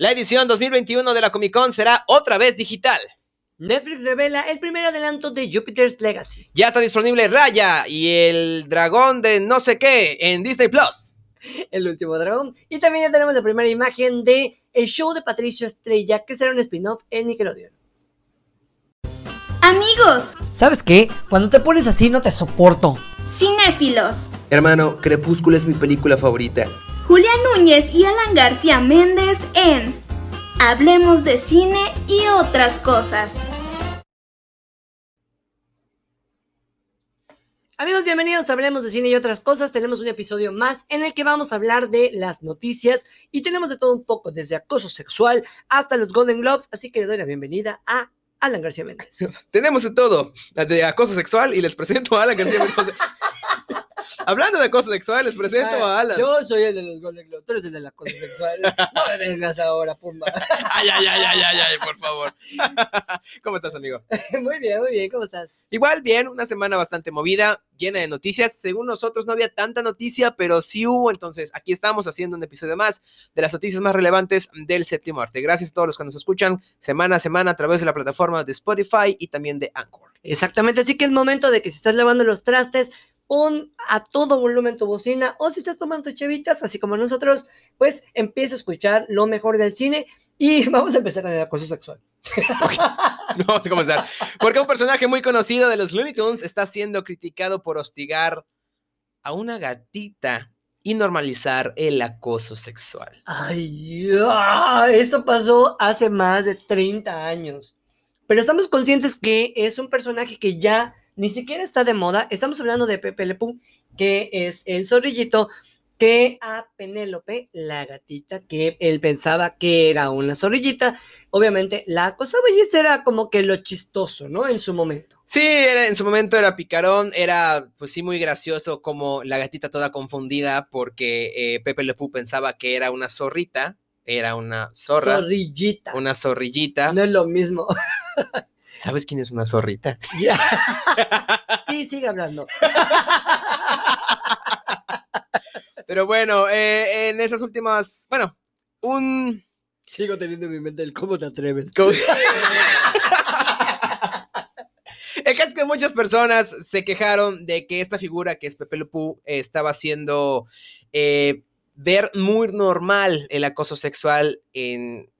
La edición 2021 de la Comic Con será otra vez digital. Netflix revela el primer adelanto de Jupiter's Legacy. Ya está disponible Raya y el dragón de no sé qué en Disney Plus. El último dragón. Y también ya tenemos la primera imagen de el show de Patricio Estrella, que será un spin-off en Nickelodeon. Amigos, ¿Sabes qué? Cuando te pones así no te soporto. cinéfilos. Hermano, Crepúsculo es mi película favorita. Julián Núñez y Alan García Méndez en Hablemos de cine y otras cosas. Amigos, bienvenidos a Hablemos de Cine y otras cosas. Tenemos un episodio más en el que vamos a hablar de las noticias y tenemos de todo un poco, desde acoso sexual hasta los Golden Globes. Así que le doy la bienvenida a Alan García Méndez. Tenemos de todo, de acoso sexual y les presento a Alan García Mendoza. Hablando de acoso sexual, les presento a Alan. Yo soy el de los Golden Globes, tú eres el del acoso sexual. No me vengas ahora, pumba. Ay, ay, ay, ay, ay, ay, por favor. ¿Cómo estás, amigo? Muy bien, muy bien, ¿cómo estás? Igual, bien, una semana bastante movida, llena de noticias. Según nosotros no había tanta noticia, pero sí hubo. Entonces, aquí estamos haciendo un episodio más de las noticias más relevantes del séptimo arte. Gracias a todos los que nos escuchan semana a semana a través de la plataforma de Spotify y también de Anchor. Exactamente, así que es momento de que si estás lavando los trastes, pon a todo volumen tu bocina o si estás tomando chevitas, así como nosotros, pues empieza a escuchar lo mejor del cine y vamos a empezar con el acoso sexual. Vamos a comenzar. Porque un personaje muy conocido de los Looney Tunes está siendo criticado por hostigar a una gatita y normalizar el acoso sexual. Ay, ah, esto pasó hace más de 30 años. Pero estamos conscientes que es un personaje que ya ni siquiera está de moda. Estamos hablando de Pepe Le Pew, que es el zorrillito que a Penélope, la gatita, que él pensaba que era una zorrillita, obviamente la acosaba y era como que lo chistoso, ¿no? En su momento. Sí, era- en su momento era picarón, era pues sí muy gracioso como la gatita toda confundida porque eh, Pepe Le Pew pensaba que era una zorrita, era una zorra, Zorrillita. una zorrillita. No es lo mismo. ¿Sabes quién es una zorrita? Sí, sigue hablando. Pero bueno, eh, en esas últimas, bueno, un... Sigo teniendo en mi mente el cómo te atreves. co- El caso es que muchas personas se quejaron de que esta figura que es Pepe eh, estaba haciendo eh, ver muy normal el acoso sexual en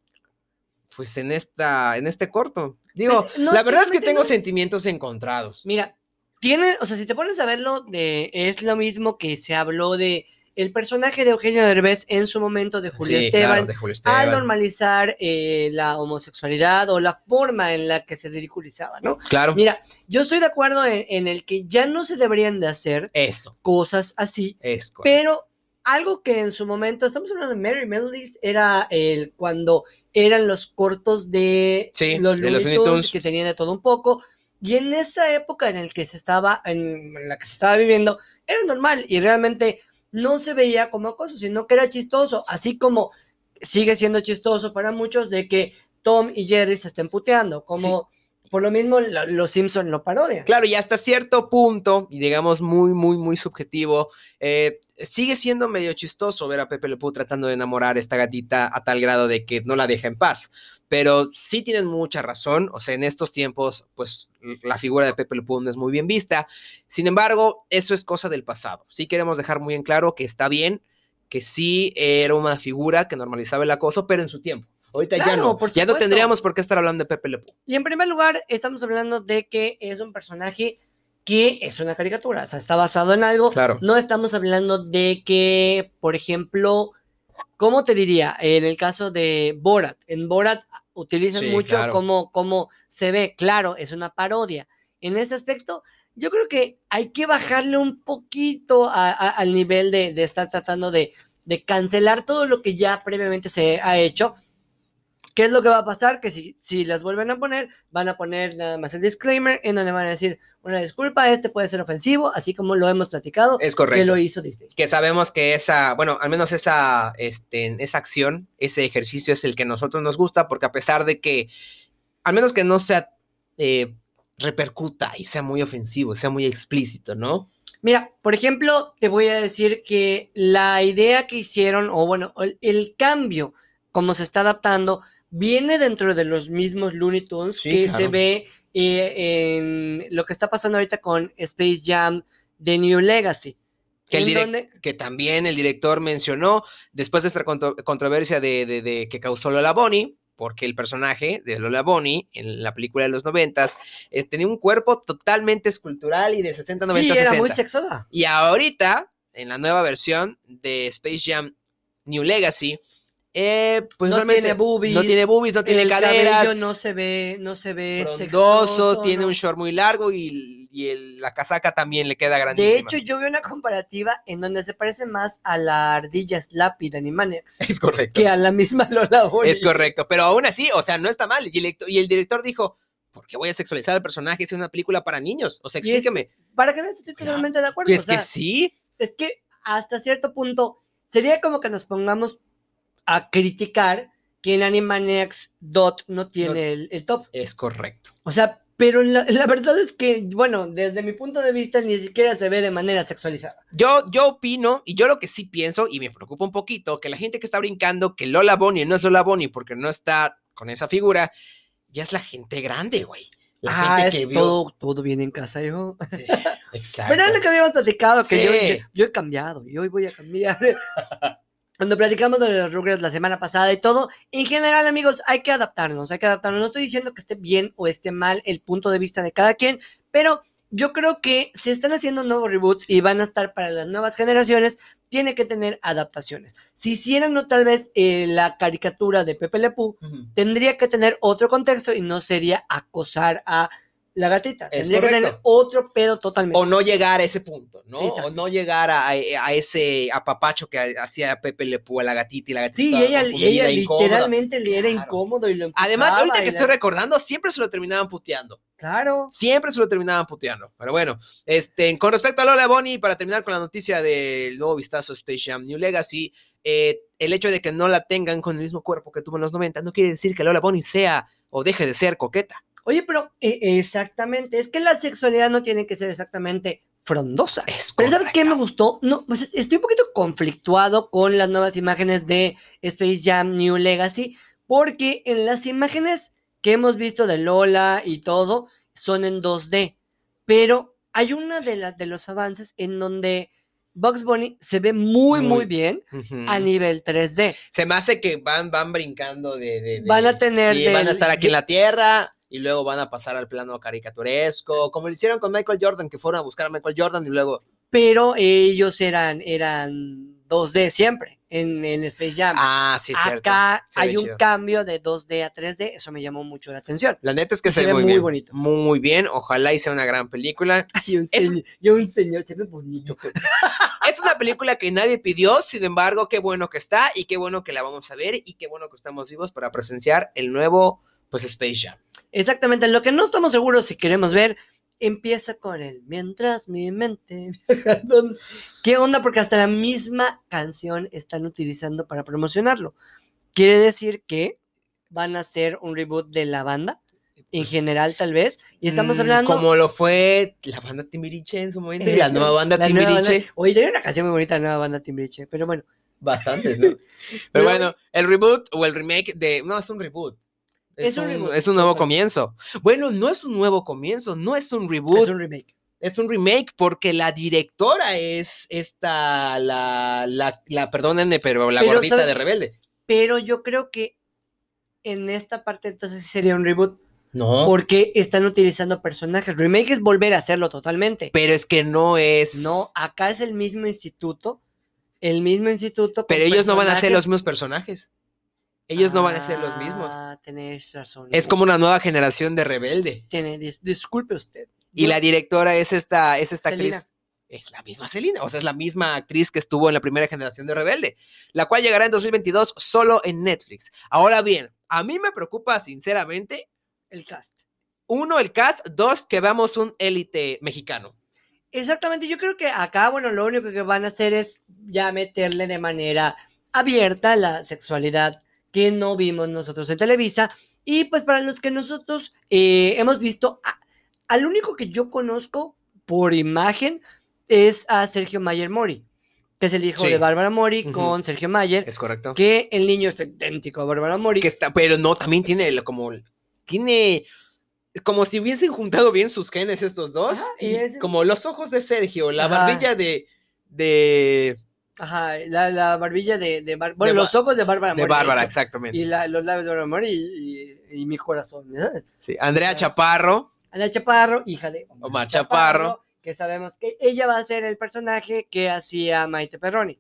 pues en esta en este corto. Digo, Pues, no, la verdad es que tengo no. sentimientos encontrados. Mira, tiene, o sea, si te pones a verlo, de, es lo mismo que se habló de el personaje de Eugenio Derbez en su momento de Julio Sí, Esteban, claro, de Julio al Esteban. normalizar eh, la homosexualidad o la forma en la que se ridiculizaba, ¿no? Claro. Mira, yo estoy de acuerdo en, en el que ya no se deberían de hacer Eso, cosas así, es pero algo que en su momento, estamos hablando de Mary Melodies, era el cuando eran los cortos de Sí, los Looney que tenían de todo un poco. Y en esa época en el que se estaba, en la que se estaba viviendo, era normal y realmente no se veía como acoso, sino que era chistoso, así como sigue siendo chistoso para muchos de que Tom y Jerry se estén puteando, como por lo mismo lo- los Simpson lo parodian. Claro, y hasta cierto punto, y digamos muy, muy, muy subjetivo, eh, sigue siendo medio chistoso ver a Pepe Le Pew tratando de enamorar a esta gatita a tal grado de que no la deja en paz. Pero sí tienen mucha razón, o sea, en estos tiempos, pues la figura de Pepe Le Pew no es muy bien vista. Sin embargo, eso es cosa del pasado. Sí queremos dejar muy en claro que está bien, que sí era una figura que normalizaba el acoso, pero en su tiempo. Ahorita ya no, por ya no tendríamos por qué estar hablando de Pepe Le Pew. Y en primer lugar, estamos hablando de que es un personaje que es una caricatura, o sea, está basado en algo. Claro. No estamos hablando de que, por ejemplo, ¿cómo te diría? En el caso de Borat, en Borat utilizan Sí, mucho claro. cómo, cómo se ve, claro, es una parodia. En ese aspecto, yo creo que hay que bajarle un poquito a- a- al nivel de, de estar tratando de, de cancelar todo lo que ya previamente se ha hecho. ¿Qué es lo que va a pasar? Que si, si las vuelven a poner, van a poner nada más el disclaimer en donde van a decir, una disculpa, este puede ser ofensivo, así como lo hemos platicado, Es que correcto. lo hizo Disney. que sabemos que esa, bueno, al menos esa, este, esa acción, ese ejercicio es el que a nosotros nos gusta, porque a pesar de que, al menos que no sea, eh, repercuta y sea muy ofensivo, sea muy explícito, ¿no? Mira, por ejemplo, te voy a decir que la idea que hicieron, o bueno, el, el cambio como se está adaptando, viene dentro de los mismos Looney Tunes Sí, que claro. se ve eh, en lo que está pasando ahorita con Space Jam de New Legacy. Que el donde- que también el director mencionó después de esta contro- controversia de, de- de que causó Lola Bonnie, porque el personaje de Lola Bonnie en la película de los noventas eh, tenía un cuerpo totalmente escultural y de 60, 90, sí, era 60. muy sexosa. Y ahorita, en la nueva versión de Space Jam New Legacy, eh, pues No tiene boobies, no tiene boobies, no tiene el caderas, no se ve, no se ve sexoso, tiene ¿no? un short muy largo y, y el- la casaca también le queda grandísima. De hecho, yo vi una comparativa en donde se parece más a la ardilla Slappy de Animaniacs es correcto. que a la misma Lola Bonnie. Es correcto, pero aún así, o sea, no está mal. Y el, director- y el director dijo, ¿por qué voy a sexualizar al personaje? Es una película para niños. O sea, es- explíqueme. Para que veas, estoy Claro. totalmente de acuerdo. es o sea, que sí, es que hasta cierto punto sería como que nos pongamos a criticar que en Animaniacs Dot no tiene el, el top. es correcto. O sea, pero la, la verdad es que, bueno, desde mi punto de vista ni siquiera se ve de manera sexualizada. Yo, yo opino, y yo lo que sí pienso, y me preocupa un poquito, que la gente que está brincando que Lola Bonnie no es Lola Bonnie porque no está con esa figura, ya es la gente grande, güey. La ah, gente es que vio. todo, todo bien en casa, hijo. Sí, Exacto. Pero es lo que habíamos platicado, que yo- yo he cambiado y hoy voy a cambiar. Cuando platicamos de los Rugrats la semana pasada y todo, en general, amigos, hay que adaptarnos, hay que adaptarnos. No estoy diciendo que esté bien o esté mal el punto de vista de cada quien, pero yo creo que si están haciendo nuevos reboots y van a estar para las nuevas generaciones, tiene que tener adaptaciones. Si hicieran no tal vez eh, la caricatura de Pepe Le Pew, Ujú. tendría que tener otro contexto y no sería acosar a la gatita. Es Tendría que tener otro pedo totalmente. o no llegar a ese punto, ¿no? Exacto. O no llegar a, a ese apapacho que hacía Pepe Le Pew a la gatita y la gatita. Sí, y ella, y literalmente le era Claro. incómodo y lo Además, ahorita que la- estoy recordando, siempre se lo terminaban puteando. Claro. Siempre se lo terminaban puteando. Pero bueno, este, con respecto a Lola Bonnie, para terminar con la noticia del nuevo vistazo Space Jam New Legacy, eh, el hecho de que no la tengan con el mismo cuerpo que tuvo en los 90 no quiere decir que Lola Bonnie sea o deje de ser coqueta. Oye, pero eh, exactamente, es que la sexualidad no tiene que ser exactamente frondosa. Es Pero ¿sabes qué me gustó? No, pues estoy un poquito conflictuado con las nuevas imágenes de Space Jam New Legacy, porque en las imágenes que hemos visto de Lola y todo son en 2D, pero hay una de, las de los avances en donde Bugs Bunny se ve muy, muy, Muy- bien a nivel 3D. Se me hace que van, van brincando de, de- de- Van a tener sí, van a estar aquí en la Tierra y luego van a pasar al plano caricaturesco, como lo hicieron con Michael Jordan, que fueron a buscar a Michael Jordan y luego... Pero ellos eran, eran 2D siempre en, en Space Jam. Ah, sí, cierto. Acá hay un chido. cambio de 2D a 3D, eso me llamó mucho la atención. La neta es que se, se ve ve muy, muy bien. bonito. Muy bien, ojalá y sea una gran película. Ay, un Es- señor, yo un señor, se ve bonito. Es una película que nadie pidió, sin embargo, qué bueno que está y qué bueno que la vamos a ver y qué bueno que estamos vivos para presenciar el nuevo, pues, Space Jam. Exactamente, lo que no estamos seguros si queremos ver empieza con el mientras mi mente. viaja don-". ¿Qué onda? Porque hasta la misma canción están utilizando para promocionarlo. Quiere decir que van a hacer un reboot de la banda, en Pues, general tal vez, y estamos mm, hablando... Como lo fue la banda Timbiriche en su momento y eh, la nueva banda la nueva banda- Timbiriche. Oye, tiene una canción muy bonita la nueva banda Timbiriche, pero bueno. Bastantes, ¿no? Pero Pero- bueno, el reboot o el remake de. No, es un reboot. Es un es un nuevo comienzo. Bueno, no es un nuevo comienzo, no es un reboot, Es un remake. es un remake porque la directora es esta, la, la, la perdónenme, pero la Pero, gordita ¿sabes de? Rebelde. Pero yo creo que en esta parte entonces sería un reboot No. porque están utilizando personajes. Remake es volver a hacerlo totalmente. Pero es que no es. No, acá es el mismo instituto. El mismo instituto. Pero ellos no van a ser los mismos personajes. Ellos no van a ser los mismos. Ah, tenés razón. Es como una nueva generación de Rebelde. Tiene, dis- disculpe usted. Y la directora es esta, es esta Selena. actriz. Es la misma Selena, o sea, es la misma actriz que estuvo en la primera generación de Rebelde, la cual llegará en 2022 solo en Netflix. Ahora bien, a mí me preocupa sinceramente, El cast. uno, el cast, dos, que veamos un élite mexicano. Exactamente, yo creo que acá, bueno, lo único que van a hacer es ya meterle de manera abierta la sexualidad que no vimos nosotros en Televisa. Y pues para los que nosotros eh, hemos visto, a- al único que yo conozco por imagen es a Sergio Mayer Mori. que es el hijo Sí. de Bárbara Mori, con Sergio Mayer, Es correcto. que el niño es idéntico a Bárbara Mori. Que está, pero no, también tiene como, tiene, como si hubiesen juntado bien sus genes estos dos. Ajá, y y es- como los ojos de Sergio, la Ajá. barbilla de, de, Ajá, la, la barbilla de, de bueno, De los ojos de Bárbara de Mori. Bárbara, hecho, exactamente. Y la- los labios de Bárbara Mori y, y- y mi corazón. Sí, Andrea Gracias. Chaparro, Ana Chaparro, hija de Omar Chaparro. que sabemos que ella va a ser el personaje que hacía Maite Perroni.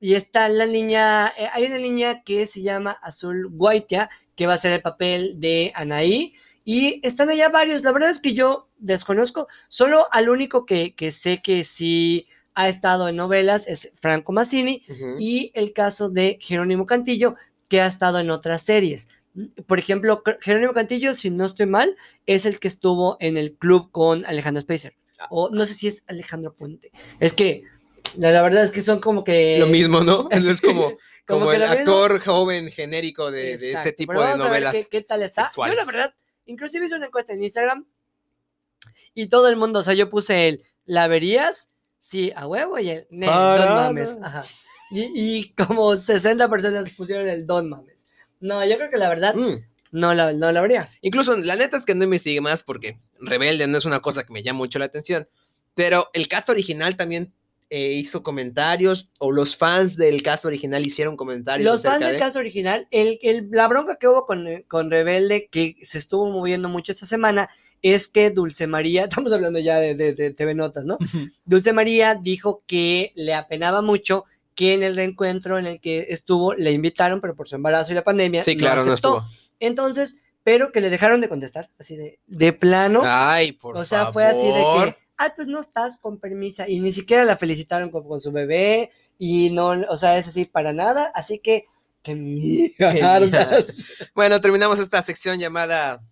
Y está la niña, eh, hay una niña que se llama Azul Guaitia, que va a ser el papel de Anaí. Y están allá varios. La verdad es que yo desconozco. Solo al único que, que sé que sí ha estado en novelas es Franco Massini. Ujú. Y el caso de Jerónimo Cantillo, que ha estado en otras series. Por ejemplo, Jerónimo Cantillo, si no estoy mal, es el que estuvo en el club con Alejandro Spacer. O no sé si es Alejandro Puente. Es que la, la verdad es que son como que. lo mismo, ¿no? Es como, como el mismo. actor joven genérico de, de este tipo pero de vamos a ver novelas. qué, qué tal está. Yo la verdad, inclusive hice una encuesta en Instagram y todo el mundo, o sea, yo puse el, ¿la verías? Sí, a huevo y el, "Ne, Para don mames. Ajá. Y, y como 60 personas pusieron el don mames. No, yo creo que la verdad, Mm. no la, no la vería. Incluso, la neta es que no investigué más porque Rebelde no es una cosa que me llama mucho la atención. Pero el cast original también eh, hizo comentarios, o los fans del cast original hicieron comentarios. Los fans del de- caso original, el, el- la bronca que hubo con, con Rebelde, que se estuvo moviendo mucho esta semana, es que Dulce María, estamos hablando ya de, de- de TV Notas, ¿no? Dulce María dijo que le apenaba mucho que en el reencuentro en el que estuvo le invitaron, pero por su embarazo y la pandemia Sí, claro, no aceptó. estuvo. Entonces, pero que le dejaron de contestar, así de, de plano. Ay, por o sea, favor. fue así de que, ay, pues no estás con permisa. Y ni siquiera la felicitaron con, con su bebé. Y no, o sea, es así para nada. Así que, que mierdas. Bueno, terminamos esta sección llamada,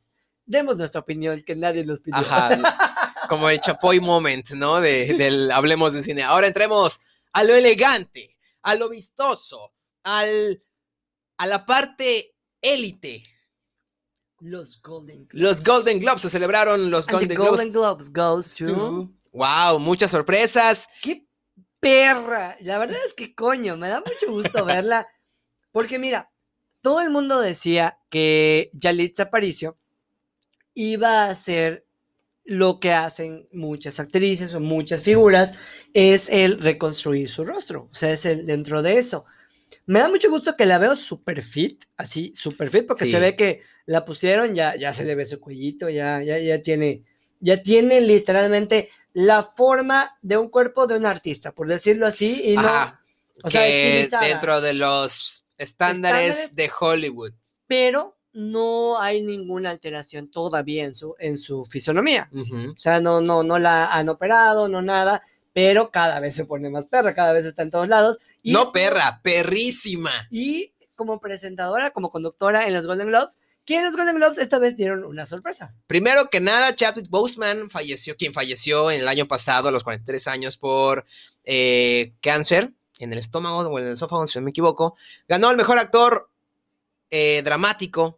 Demos nuestra opinión, que nadie nos pidió. ajá, como el Chapoy Moment, ¿no? De, del Hablemos de Cine. Ahora entremos a lo elegante, a lo vistoso, al, a la parte élite. Los Golden Globes. Los Golden Globes, se celebraron los And Golden the. Golden Globes goes to... Wow, muchas sorpresas. ¡Qué perra! La verdad es que coño, me da mucho gusto verla. Porque mira, todo el mundo decía que Yalitza Aparicio iba a hacer lo que hacen muchas actrices o muchas figuras, es el reconstruir su rostro. O sea, es el dentro de eso. Me da mucho gusto que la veo super fit, así, super fit, porque Sí. se ve que la pusieron, ya, ya se le ve su cuellito, ya, ya, ya tiene, ya tiene literalmente la forma de un cuerpo de un artista, por decirlo así, y no, Ajá, o sea, dentro de los estándares, Estándares. de Hollywood. pero no hay ninguna alteración todavía en su, en su fisonomía. Ujú. O sea, no, no, no la han operado, no nada, pero cada vez se pone más perra, cada vez está en todos lados. Y No perra, perrísima. Y como presentadora, como conductora en los Golden Globes, que los Golden Globes esta vez dieron una sorpresa. Primero que nada, Chadwick Boseman falleció, quien falleció en el año pasado a los 43 años por eh, cáncer en el estómago o en el esófago, si no me equivoco. Ganó el mejor actor eh, dramático.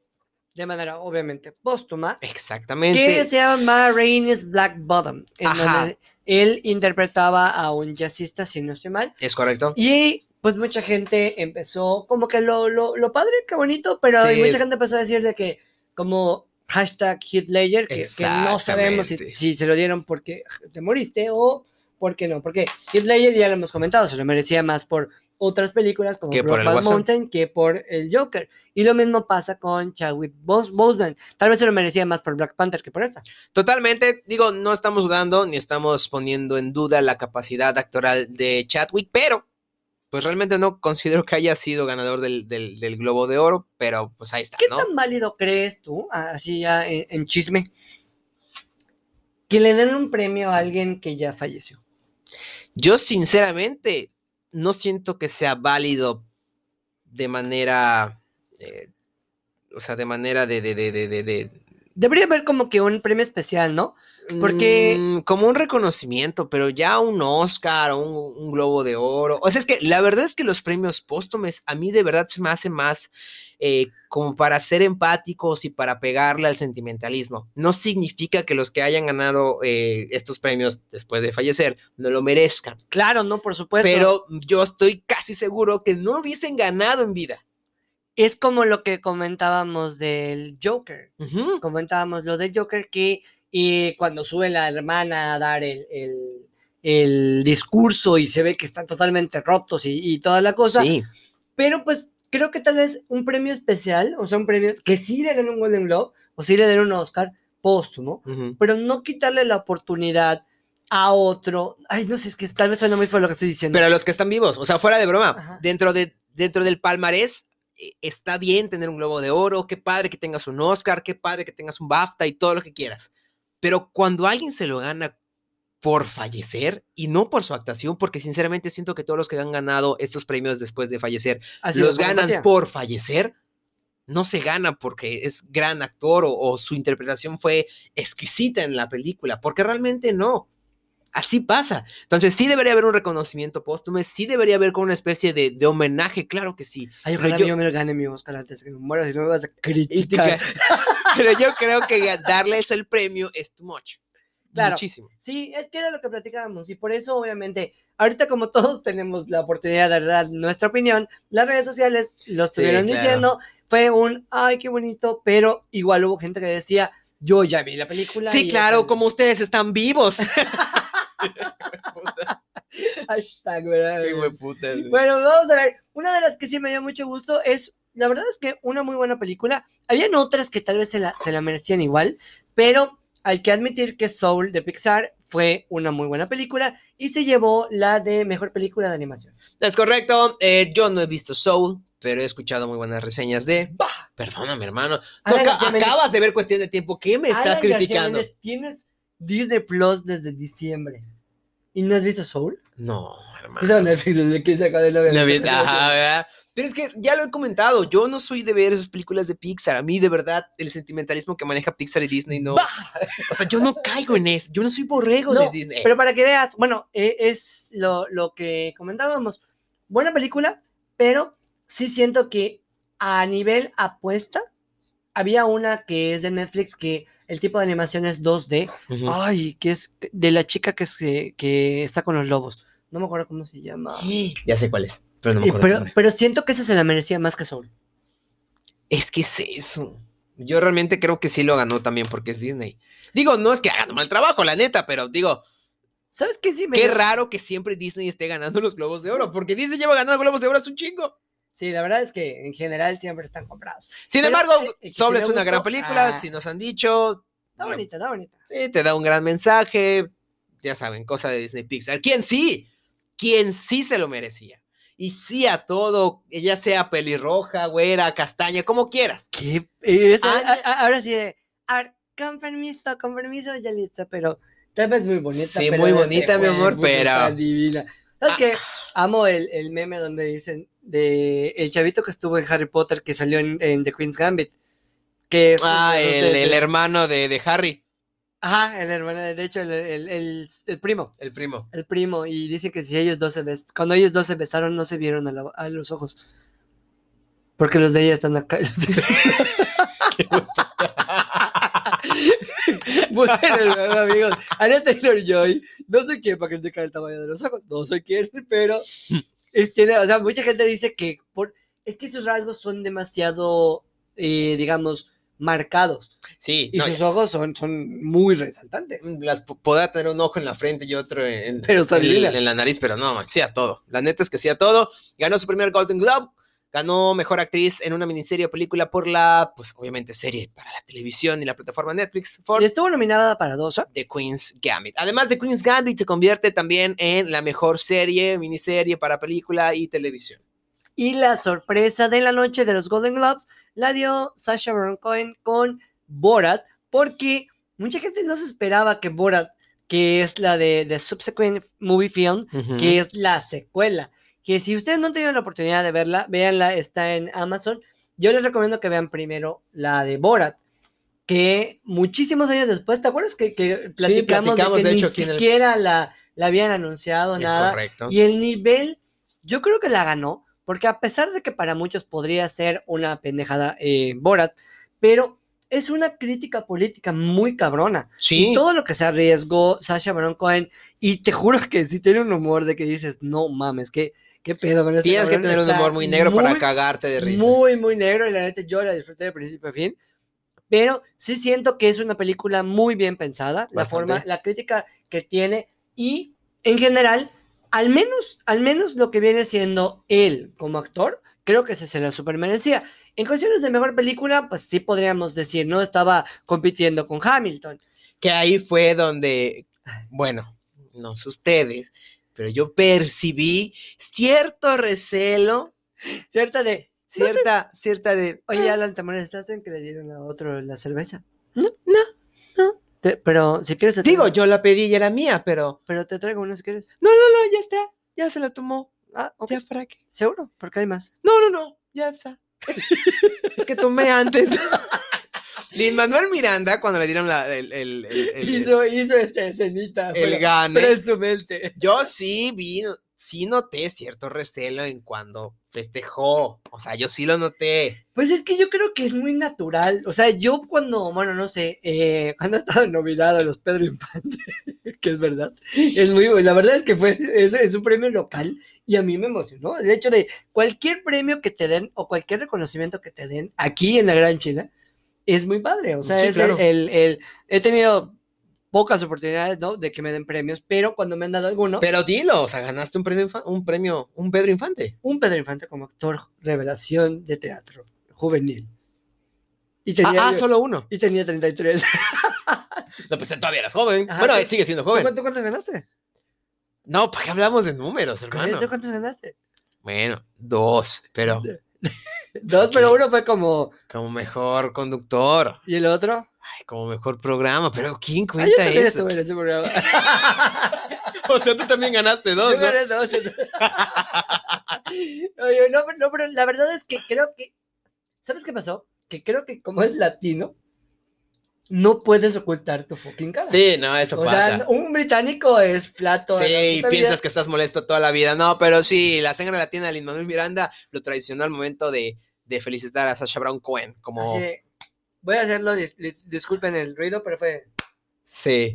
De manera, obviamente, póstuma. Exactamente. Que se llama Rain's Black Bottom, en Ajá. donde él interpretaba a un jazzista, si no estoy mal. Es correcto. Y pues mucha gente empezó, como que lo, lo, lo padre, qué bonito, pero Sí. mucha gente empezó a decir de que, como hashtag Hitler, que, que no sabemos si, si se lo dieron porque te moriste o porque no, porque Hitler ya lo hemos comentado, se lo merecía más por otras películas como Brokeback. Mountain que por el Joker. Y lo mismo pasa con Chadwick Bos- Boseman. Tal vez se lo merecía más por Black Panther que por esta. Totalmente, digo, no estamos dudando ni estamos poniendo en duda la capacidad actoral de Chadwick, pero pues realmente no considero que haya sido ganador del, del- del Globo de Oro, pero pues ahí está, ¿Qué ¿no? tan válido crees tú, así ya en, en chisme, que le den un premio a alguien que ya falleció? Yo sinceramente no siento que sea válido de manera, eh, o sea, de manera de, de, de, de, de, de- Debería haber como que un premio especial, ¿no? Porque- Mm, como un reconocimiento, pero ya un Oscar o un, un Globo de Oro. O sea, es que la verdad es que los premios póstumes a mí de verdad se me hace más eh, como para ser empáticos y para pegarle al sentimentalismo. No significa que los que hayan ganado eh, estos premios después de fallecer no lo merezcan. Claro, no, por supuesto. Pero yo estoy casi seguro que no hubiesen ganado en vida. es como lo que comentábamos del Joker. Ujú. Comentábamos lo del Joker que y cuando sube la hermana a dar el, el- el discurso y se ve que están totalmente rotos y, y toda la cosa. Sí. Pero pues creo que tal vez un premio especial, o sea, un premio que sí le den un Golden Globe o sí le den un Oscar póstumo, Ujú. pero no quitarle la oportunidad a otro. Ay, no sé, es que tal vez suena muy feo lo que estoy diciendo. Pero a los que están vivos, o sea, fuera de broma, Ajá. dentro, de, dentro del palmarés eh, está bien tener un Globo de Oro, qué padre que tengas un Oscar, qué padre que tengas un BAFTA y todo lo que quieras. Pero cuando alguien se lo gana por fallecer y no por su actuación, porque sinceramente siento que todos los que han ganado estos premios después de fallecer sido los ganan empatía. por fallecer, no se gana porque es gran actor o, o su interpretación fue exquisita en la película, porque realmente no. Así pasa. Entonces sí debería haber un reconocimiento póstumo, sí debería haber como una especie de, de homenaje, claro que sí. Ay, pero ojalá yo- yo me gane mi Oscar antes que me muera, si no me vas a criticar. Pero yo creo que darles el premio es too much. Claro. Muchísimo. Sí, es que era lo que platicábamos y por eso obviamente, ahorita como todos tenemos la oportunidad de dar nuestra opinión, las redes sociales lo estuvieron claro. diciendo, fue un, ay, qué bonito, pero igual hubo gente que decía, yo ya vi la película. Sí, claro, como ustedes están vivos. Hashtag, ¿verdad? Qué güey. Bueno, vamos a ver, una de las que sí me dio mucho gusto es, la verdad es que una muy buena película, habían otras que tal vez se la, se la merecían igual, pero hay que admitir que Soul de Pixar fue una muy buena película y se llevó la de mejor película de animación. Es correcto. eh, yo no he visto Soul, pero he escuchado muy buenas reseñas de. Bah. Perdóname, hermano. No, Alan acabas de ver cuestión de tiempo. ¿Qué me estás Alan García criticando? Tienes Disney Plus desde diciembre y no has visto Soul. No, ¿Y hermano. dónde desde que sacó de la No vi- Ajá, ¿verdad? Pero es que ya lo he comentado, yo no soy de ver esas películas de Pixar. A mí, de verdad, el sentimentalismo que maneja Pixar y Disney no. Bah. O sea, yo no caigo en eso. Yo no soy borrego de Disney. Pero para que veas, bueno, e- es lo, lo que comentábamos. Buena película, pero sí siento que a nivel apuesta, había una que es de Netflix que el tipo de animación es 2D. Ujú. Ay, que es de la chica que, se, que está con los lobos. No me acuerdo cómo se llama. Ya sé cuál es, pero no me Eh, pero, siento que esa se la merecía más que Soul. Es que es eso. Yo realmente creo que sí lo ganó también porque es Disney. Digo, no es que hagan mal trabajo, la neta, pero digo, ¿Sabes qué? Sí, me qué dio- raro que siempre Disney esté ganando los Globos de Oro, porque Disney lleva ganando Globos de Oro hace un chingo. Sí, la verdad es que en general siempre están comprados. Sin Pero, embargo, eh, que Soul si es una gran película, ah. si nos han dicho, Está Bueno. bonita, está bonita. sí, te da un gran mensaje, ya saben, cosa de Disney Pixar. ¿Quién sí? ¿Quién sí se lo merecía? Y sí a todo, ya sea pelirroja, güera, castaña, como quieras. ¿Qué? Es, Ah, a- a- ahora sí, de, a ver, con permiso, con permiso, Yalitza, pero tal vez muy bonita. Sí, pero muy bonita, mi amor, pero- divina. ¿Sabes Ah. qué? Amo el, el meme donde dicen de el chavito que estuvo en Harry Potter que salió en, en The Queen's Gambit. Que es Ah, el, de- el hermano de, de Harry, Ajá, el hermano, de hecho, el, el, el- el primo. el primo. El primo, y dice que si ellos dos se bes cuando ellos dos se besaron, no se vieron a, la- a los ojos. Porque los de ella están acá. Busquen el amigos. Anya Taylor Joy. No soy quien para criticar el tamaño de los ojos. No soy quien, pero. es- tiene- o sea, mucha gente dice que. Por, es que sus rasgos son demasiado, eh, digamos, marcados. Sí, Y no, sus ojos son, son muy resaltantes. las po- podrá tener un ojo en la frente y otro en, Pero en- divina. en la nariz, pero no, man, sí a todo. La neta es que sí a todo. Ganó su primer Golden Globe, ganó mejor actriz en una miniserie o película por la, pues obviamente serie para la televisión y la plataforma Netflix for Y estuvo nominada para dos. ¿ah? The Queen's Gambit. Además de Queen's Gambit se convierte también en la mejor serie, miniserie para película y televisión. Y la sorpresa de la noche de los Golden Globes la dio Sasha Baron Cohen con Borat, porque mucha gente no se esperaba que Borat, que es la de The Subsequent Movie Film, que es la secuela, que si ustedes no han tenido la oportunidad de verla, véanla, está en Amazon. Yo les recomiendo que vean primero la de Borat, que muchísimos años después, ¿te acuerdas que, que platicamos, platicamos, de que de ni hecho, el- siquiera la, la habían anunciado, Es nada? correcto. Y el nivel, yo creo que la ganó, porque a pesar de que para muchos podría ser una pendejada eh, Borat, pero es una crítica política muy cabrona. Sí. Y todo lo que se arriesgó Sasha Baron Cohen, y te juro que sí tiene un humor de que dices, no mames, qué, qué pedo con este Tienes que tener un humor muy negro para muy, cagarte de risa. Muy, muy negro, y la neta yo la disfruté de principio a fin. Pero sí siento que es una película muy bien pensada, la Bastante. forma, la crítica que tiene, y en general, al menos, al menos lo que viene siendo él como actor, creo que ese se la super merecía. En cuestiones de mejor película, pues sí podríamos decir, ¿no? Estaba compitiendo con Hamilton. Que ahí fue donde, bueno, no sé ustedes, pero yo percibí cierto recelo, Cierta de, cierta, cierta de, oye, Alan, ¿te molestaste en que le dieron a otro la cerveza? no, no. Te- pero si quieres te Digo, yo la pedí y era mía, pero Pero te traigo una si quieres. no, no, no, ya está, ya se la tomó. Ah, ok. ¿Ya para qué? ¿Seguro? Porque hay más. No, no, no, ya está. es que tomé antes. Lin Manuel Miranda, cuando le dieron la, el, el, el, el- hizo, hizo esta escenita. el pero, gane, pero en su mente. yo sí vi, sí noté cierto recelo en cuando festejó. O sea, yo sí lo noté. Pues es que yo creo que es muy natural. O sea, yo cuando, bueno, no sé, eh, cuando he estado nominado a los Pedro Infante, que es verdad, es muy, la verdad es que fue, es, es un premio local y a mí me emocionó. El hecho de cualquier premio que te den o cualquier reconocimiento que te den aquí en la Gran China es muy padre. O sea, Sí, es claro. el, el- el- he tenido pocas oportunidades, ¿no? De que me den premios, pero cuando me han dado alguno, Pero dilo, o sea, ganaste un premio, un premio, un Pedro Infante. un Pedro Infante como actor revelación de teatro juvenil. Y Ah, tenía, ah, solo uno. y tenía 33. No, pues todavía eras joven. Ajá, bueno, ¿qué- sigue siendo ¿Tú, joven. cuánto- cuántos ganaste? No, ¿para qué hablamos de números, hermano? ¿Tú cuántos ganaste? Bueno, dos, pero Dos, pero uno fue como. como mejor conductor, ¿Y el otro? Ay, como mejor programa, pero ¿quién Ah, yo cuenta eso? estuve en ese programa. O sea, tú también ganaste dos, Yo ¿no? gané dos. Oye, no, pero- no, pero la verdad es que creo que. ¿Sabes qué pasó? Que creo que como es latino, no puedes ocultar tu fucking cara. Sí, no, eso o pasa. sea, un británico es flato. Sí, y piensas que estás molesto toda la vida. No, pero sí, la sangre latina de Lin Manuel Miranda lo traicionó al momento de, de felicitar a Sasha Brown Cohen. Como, voy a hacerlo, dis- dis- disculpen el ruido, pero fue. sí.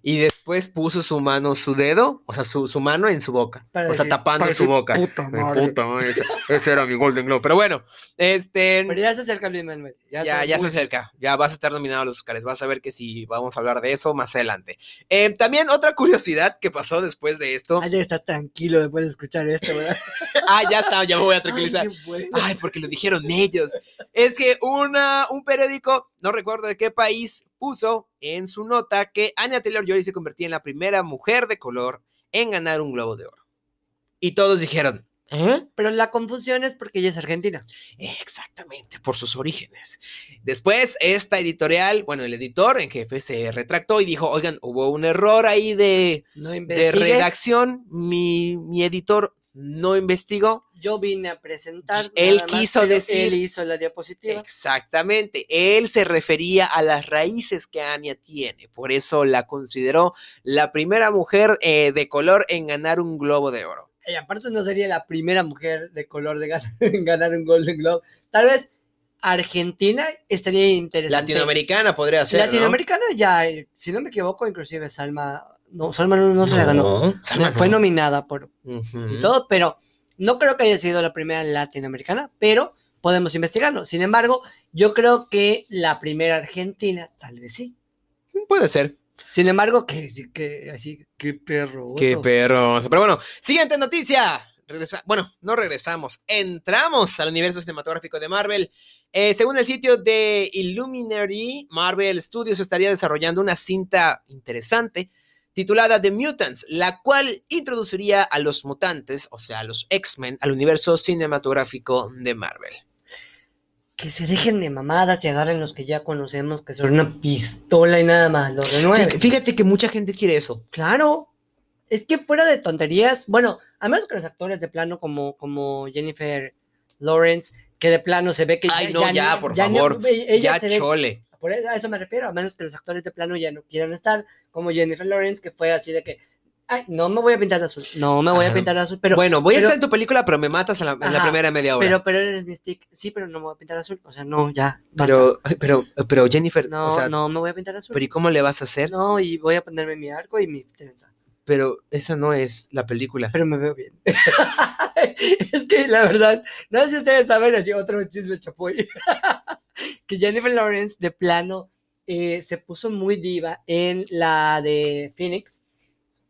Y después puso su mano, su dedo, o sea, su, su mano en su boca. Para o sea, decir- tapando su boca. Puta Ay, madre. puta madre, ese, ese era mi Golden Globe. Pero bueno, este. Pero ya se acerca Luis Manuel. Ya, ya se acerca, ya vas a estar nominado a los Oscars, vas a ver que sí, vamos a hablar de eso más adelante. Eh, también otra curiosidad que pasó después de esto. Ay, ya está tranquilo después de escuchar esto, ¿verdad? Ah, ya está, ya me voy a Ay, tranquilizar. qué bueno. Ay, porque lo dijeron ellos. Es que una, un periódico, no recuerdo de qué país, puso en su nota que Anya Taylor-Joy se convertía en la primera mujer de color en ganar un Globo de Oro. Y todos dijeron, ¿eh? Pero la confusión es porque ella es argentina. Exactamente, por sus orígenes. Después, esta editorial, bueno, el editor en jefe se retractó y dijo, oigan, hubo un error ahí de, No de redacción, mi, mi editor no investigó. Yo vine a presentar. Él quiso decir- Él hizo la diapositiva. Exactamente, él se refería a las raíces que Anya tiene, por eso la consideró la primera mujer eh, de color en ganar un Globo de Oro. Y aparte no sería la primera mujer de color de ganar, en ganar un Golden Globe. Tal vez Argentina estaría interesante. Latinoamericana podría ser. ¿no? Latinoamericana ya, eh, si no me equivoco, inclusive Salma. No, Salma no, no se la ganó. Salma Fue no. nominada por Ujú. y todo, pero no creo que haya sido la primera latinoamericana, pero podemos investigarlo. Sin embargo, yo creo que la primera argentina, tal vez sí. Puede ser. Sin embargo, que, que así, qué perro. Qué perro. Pero bueno, siguiente noticia. Regresa- bueno, no regresamos. Entramos al universo cinematográfico de Marvel. Eh, según el sitio de Illuminary, Marvel Studios estaría desarrollando una cinta interesante titulada The Mutants, la cual introduciría a los mutantes, o sea, a los X-Men, al universo cinematográfico de Marvel. Que se dejen de mamadas y agarren los que ya conocemos, que son una pistola y nada más, los renueven. Fí- Fíjate que mucha gente quiere eso. Claro. Es que fuera de tonterías, bueno, a menos que los actores de plano como, como Jennifer Lawrence, que de plano se ve que Ay, no, ya, por ni- favor, ella ya se ve chole. Por eso, a eso me refiero, a menos que los actores de plano ya no quieran estar, como Jennifer Lawrence, que fue así de que, ay, no me voy a pintar de azul, no me voy a Ajá. pintar de azul, pero, bueno, voy a pero- estar en tu película, pero me matas en la, en la primera media hora. pero, pero eres Mystique, sí, pero no me voy a pintar de azul, o sea, no, ya, basta. pero, pero, pero Jennifer, no, o sea, no me voy a pintar de azul. pero ¿y cómo le vas a hacer? No, y voy a ponerme mi arco y mi trenza. Pero esa no es la película. Pero me veo bien. es que la verdad, no sé si ustedes saben, así otro chisme chapoy, que Jennifer Lawrence de plano eh, se puso muy diva en la de Phoenix,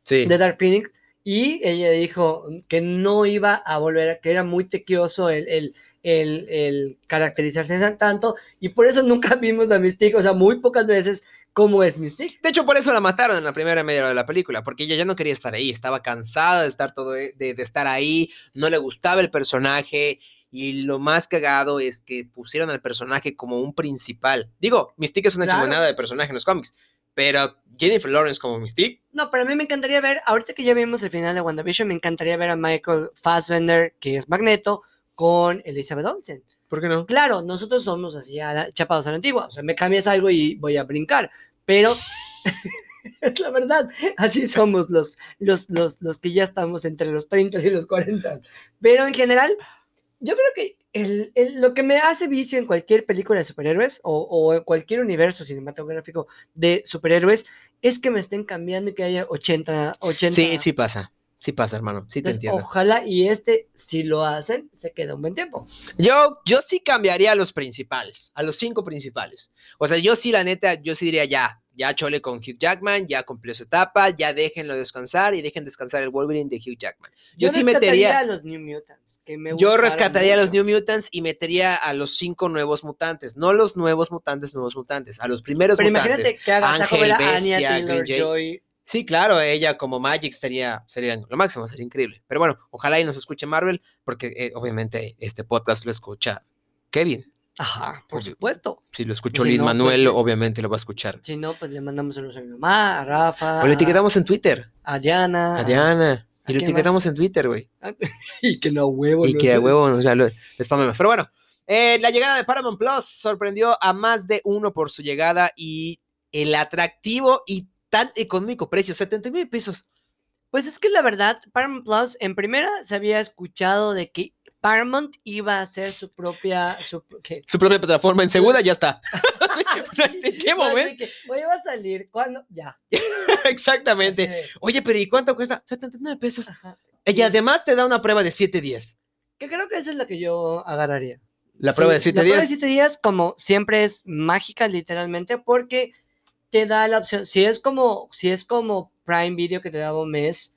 Sí. de Dark Phoenix, y ella dijo que no iba a volver, que era muy tequioso el, el, el, el caracterizarse tanto, y por eso nunca vimos a Mystique, o sea, muy pocas veces como es Mystique. De hecho, por eso la mataron en la primera media hora de la película, porque ella ya no quería estar ahí, estaba cansada de estar todo de, de estar ahí, no le gustaba el personaje y lo más cagado es que pusieron al personaje como un principal. Digo, Mystique es una Claro. chingonada de personaje en los cómics, pero Jennifer Lawrence como Mystique, No, pero a mí me encantaría ver, ahorita que ya vimos el final de WandaVision, me encantaría ver a Michael Fassbender, que es Magneto, con Elizabeth Olsen. ¿por qué no? Claro, nosotros somos así a la- chapados a la antigua, o sea, me cambias algo y voy a brincar, pero es la verdad, así somos los, los, los, los que ya estamos entre los 30 y los 40. Pero en general, yo creo que el- el- lo que me hace vicio en cualquier película de superhéroes o, o en cualquier universo cinematográfico de superhéroes es que me estén cambiando y que haya 80, 80 Sí, sí pasa, sí pasa, hermano, sí te entonces, entiendo. ojalá y este, si lo hacen, se queda un buen tiempo. Yo, yo sí cambiaría a los principales, a los cinco principales. O sea, yo sí, la neta, yo sí diría ya, ya chole con Hugh Jackman, ya cumplió su etapa, ya déjenlo descansar y dejen descansar el Wolverine de Hugh Jackman. Yo, sí rescataría metería, a los New Mutants. Que me yo rescataría a los. New Mutants y metería a los cinco nuevos mutantes, no los nuevos mutantes, nuevos mutantes, a los primeros Pero mutantes. imagínate que hagas a Ángel, ver a Bestia, Anya Green Jay. Sí, claro, ella como Magic sería, sería lo máximo, sería increíble. Pero bueno, ojalá y nos escuche Marvel, porque eh, obviamente este podcast lo escucha Kevin. Ajá, por supuesto. Si lo escuchó Si Lin no, pues, Manuel, obviamente lo va a escuchar. Si no, pues le mandamos saludos a mi mamá, a Rafa, O lo etiquetamos en Twitter, a Diana. a Diana. ¿a Y lo etiquetamos más? en Twitter, güey. Y que no huevo. Y no que a huevo, o sea, lo, lo spamemos. Pero bueno, eh, la llegada de Paramount Plus sorprendió a más de uno por su llegada y el atractivo y tan económico precio, 79 pesos. Pues es que la verdad, Paramount Plus, en primera se había escuchado de que Paramount iba a hacer su propia. Su, ¿qué? Su propia plataforma en segunda ya está. ¿En qué momento? Oye, va a salir. ¿Cuándo? Ya. Exactamente. De, Oye, pero ¿y cuánto cuesta? 79 pesos. ajá. Y además te da una prueba de 7 días. Que creo que esa es la que yo agarraría. La prueba de Sí, 7 la prueba de días. siete días, como siempre, es mágica, literalmente, porque te da la opción. Si es como, si es como Prime Video que te daba un mes,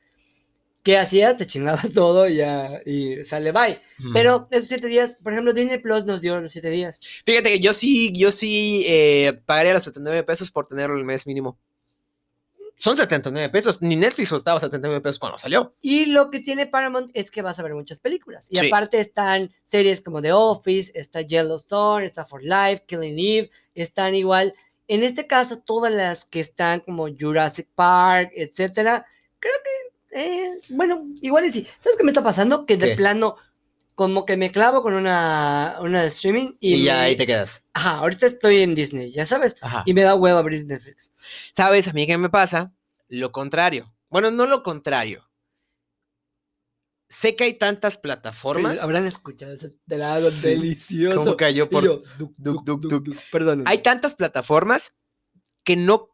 ¿qué hacías? Te chingabas todo y ya, y sale bye. Mm. Pero esos siete días, por ejemplo, Disney Plus nos dio los siete días. Fíjate que yo sí, yo sí eh, pagaría los 79 pesos por tenerlo el mes mínimo. Son 79 pesos. Ni Netflix costaba 79 pesos cuando salió. Y lo que tiene Paramount es que vas a ver muchas películas. Y Sí. aparte están series como The Office, está Yellowstone, está For Life, Killing Eve, están igual. En este caso, todas las que están como Jurassic Park, etcétera, creo que, eh, bueno, igual y sí. ¿Sabes qué me está pasando? Que de ¿Qué? plano, como que me clavo con una, una streaming y, Y, ya me- ahí te quedas. Ajá, ahorita estoy en Disney, ya sabes, Ajá. y me da huevo abrir Netflix. ¿Sabes a mí qué me pasa? Lo contrario. Bueno, no lo contrario. Sé que hay tantas plataformas. Habrán escuchado ese helado Sí. delicioso. ¿Cómo cayó por.? yo, duc, duc, duc. Perdónenme. Hay tantas plataformas que no,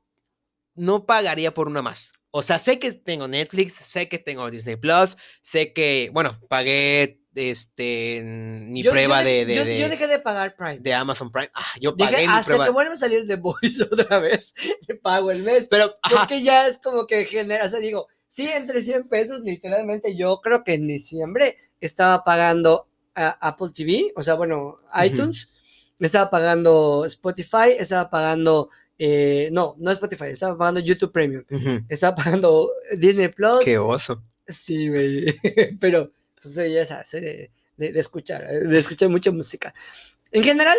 no pagaría por una más. O sea, sé que tengo Netflix, sé que tengo Disney Plus, sé que, bueno, pagué este mi Yo- yo prueba de- de, de, yo, de- yo dejé de pagar Prime. de Amazon Prime. Ah, yo pagué Dije, mi hasta prueba. que vuelva a salir The Voice otra vez, le pago el mes. Pero, ajá, Porque ya es como que genera, o sea, digo, sí, entre 100 pesos, literalmente, yo creo que en diciembre estaba pagando a Apple TV, o sea, bueno, iTunes, estaba pagando Spotify, estaba pagando, eh, no, no Spotify, estaba pagando YouTube Premium, estaba pagando Disney Plus, qué oso. Sí, güey. Pero, pues ya sabes, de, de- de escuchar, de escuchar mucha música. En general,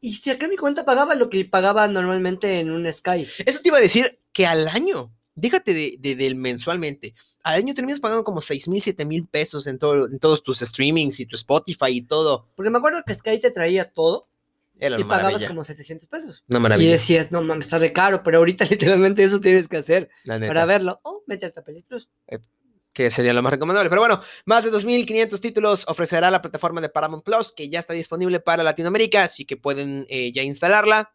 y si acá mi cuenta pagaba lo que pagaba normalmente en un Sky. Eso te iba a decir que al año, déjate de, de- del mensualmente, al año terminas pagando como 6 mil, 7 mil pesos en, todo, en todos tus streamings y tu Spotify y todo. Porque me acuerdo que Sky te traía todo. Era y pagabas maravilla. como 700 pesos. Una Y maravilla. decías, no mames, está de caro, pero ahorita literalmente eso tienes que hacer para verlo. O meterte a Pelis Plus. que sería lo más recomendable. Pero bueno, más de 2.500 títulos ofrecerá la plataforma de Paramount Plus, que ya está disponible para Latinoamérica, así que pueden eh, ya instalarla.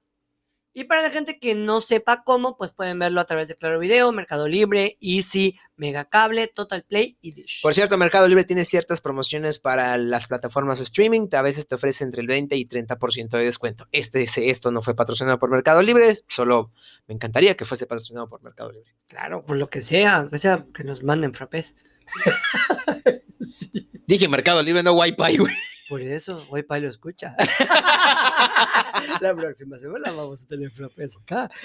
Y para la gente que no sepa cómo, pues pueden verlo a través de Claro Video, Mercado Libre, Easy, Megacable, Total Play y Dish. Por cierto, Mercado Libre tiene ciertas promociones para las plataformas de streaming, a veces te ofrece entre el 20 y 30% de descuento. Este, ese- esto no fue patrocinado por Mercado Libre, solo me encantaría que fuese patrocinado por Mercado Libre. Claro, por lo que sea, que sea que nos manden frappés. Sí, Dije Mercado Libre, no Wi-Fi, güey. Por eso, Wi-Fi lo escucha. La próxima semana vamos a tener frappés acá.